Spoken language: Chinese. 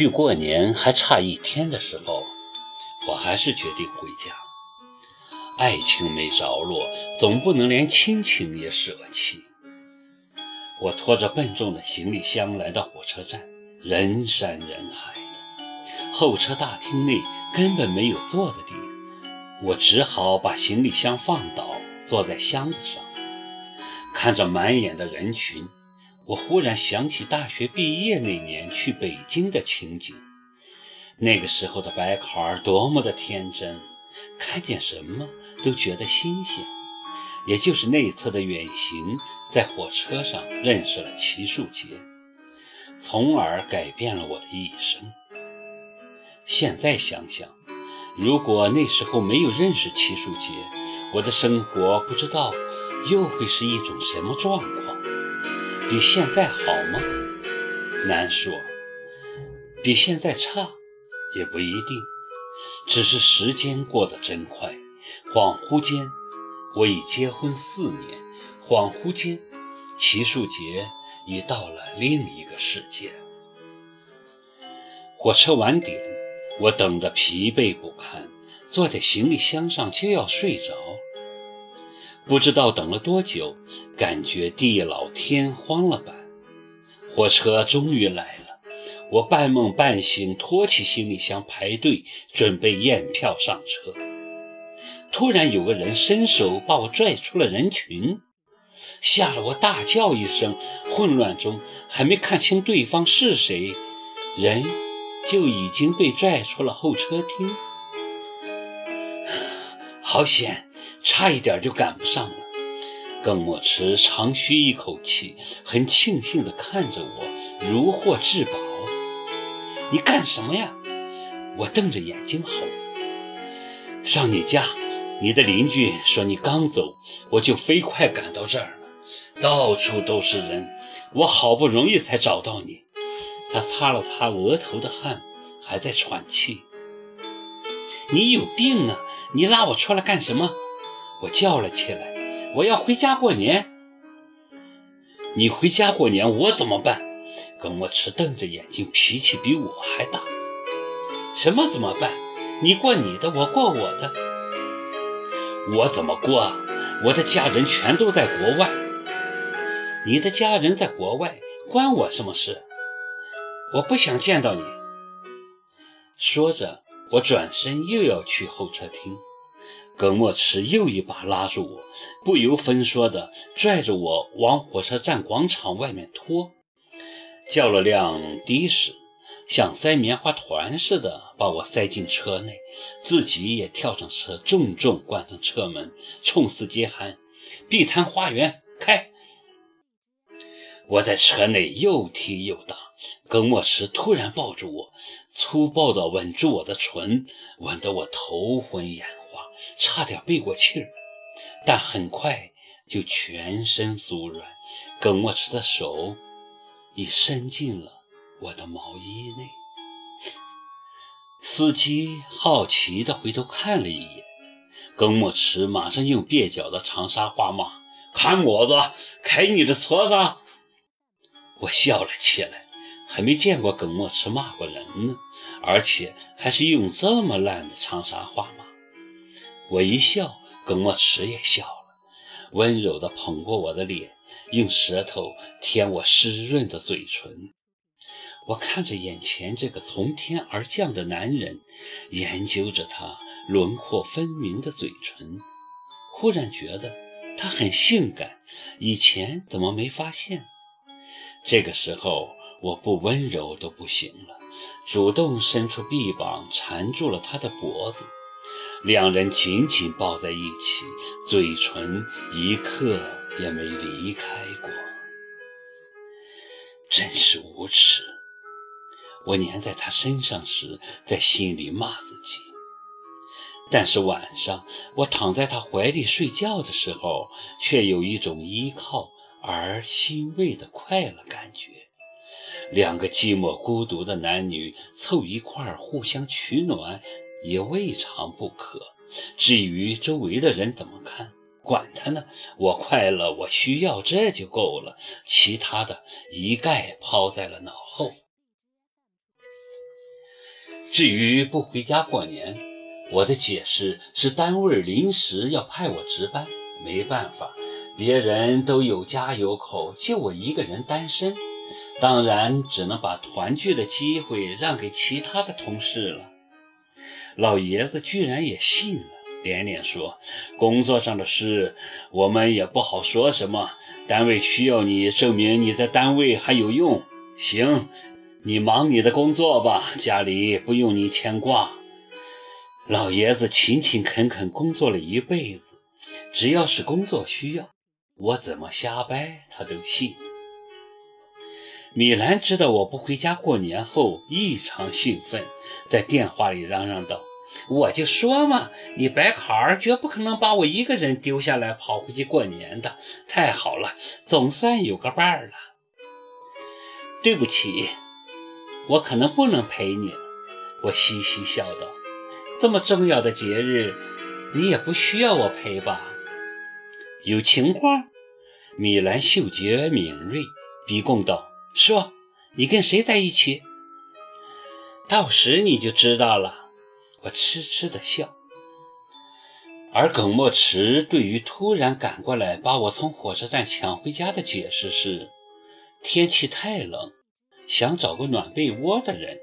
距过年还差一天的时候，我还是决定回家。爱情没着落，总不能连亲情也舍弃。我拖着笨重的行李箱来到火车站，人山人海的，候车大厅内根本没有坐的地方，我只好把行李箱放倒，坐在箱子上，看着满眼的人群。我忽然想起大学毕业那年去北京的情景，那个时候的白考儿多么的天真，看见什么都觉得新鲜。也就是那一次的远行，在火车上认识了齐树杰，从而改变了我的一生。现在想想，如果那时候没有认识齐树杰，我的生活不知道又会是一种什么状况。比现在好吗？难说。比现在差也不一定。只是时间过得真快，恍惚间，我已结婚四年。恍惚间，齐树杰已到了另一个世界。火车晚点，我等得疲惫不堪，坐在行李箱上就要睡着。不知道等了多久，感觉地老天荒了般。火车终于来了，我半梦半醒，拖起行李箱排队准备验票上车。突然有个人伸手把我拽出了人群，吓得我大叫一声。混乱中还没看清对方是谁，人就已经被拽出了候车厅。好险！差一点就赶不上了。耿墨池长吁一口气，很庆幸地看着我，如获至宝。你干什么呀？我瞪着眼睛吼。上你家，你的邻居说你刚走，我就飞快赶到这儿了。到处都是人，我好不容易才找到你。他擦了擦额头的汗，还在喘气。你有病啊！你拉我出来干什么？我叫了起来：“我要回家过年。”你回家过年，我怎么办？耿墨池瞪着眼睛，脾气比我还大。什么怎么办？你过你的，我过我的。我怎么过？我的家人全都在国外。你的家人在国外，关我什么事？我不想见到你。说着，我转身又要去候车厅。耿墨池又一把拉住我，不由分说地拽着我往火车站广场外面拖，叫了辆的士，像塞棉花团似的把我塞进车内，自己也跳上车，重重关上车门，冲司机喊：“碧潭花园开！”我在车内又踢又打，耿墨池突然抱住我，粗暴地吻住我的唇，吻得我头昏眼。差点背过气儿，但很快就全身酥软。耿墨池的手已伸进了我的毛衣内。司机好奇地回头看了一眼，耿墨池马上用蹩脚的长沙话骂：“看么子？开你的车子！”我笑了起来，还没见过耿墨池骂过人呢，而且还是用这么烂的长沙话骂。我一笑，耿墨池也笑了，温柔地捧过我的脸，用舌头舔我湿润的嘴唇。我看着眼前这个从天而降的男人，研究着他轮廓分明的嘴唇，忽然觉得他很性感，以前怎么没发现？这个时候，我不温柔都不行了，主动伸出臂膀缠住了他的脖子。两人紧紧抱在一起，嘴唇一刻也没离开过。真是无耻！我粘在他身上时，在心里骂自己。但是晚上，我躺在他怀里睡觉的时候，却有一种依靠而欣慰的快乐感觉。两个寂寞孤独的男女凑一块儿，互相取暖。也未尝不可。至于周围的人怎么看，管他呢！我快乐，我需要，这就够了。其他的一概抛在了脑后。至于不回家过年，我的解释是单位临时要派我值班，没办法，别人都有家有口，就我一个人单身，当然只能把团聚的机会让给其他的同事了。老爷子居然也信了，连连说：“工作上的事我们也不好说什么，单位需要你，证明你在单位还有用。行，你忙你的工作吧，家里不用你牵挂。”老爷子勤勤恳恳工作了一辈子，只要是工作需要，我怎么瞎掰他都信。米兰知道我不回家过年后，异常兴奋，在电话里嚷嚷道：“我就说嘛，你白坎儿绝不可能把我一个人丢下来跑回去过年的。太好了，总算有个伴儿了。”对不起，我可能不能陪你了。我嘻嘻笑道：“这么重要的节日，你也不需要我陪吧？”有情话？米兰嗅觉敏锐，逼供道。说：“你跟谁在一起？到时你就知道了。”我痴痴地笑。而耿墨池对于突然赶过来把我从火车站抢回家的解释是：天气太冷，想找个暖被窝的人。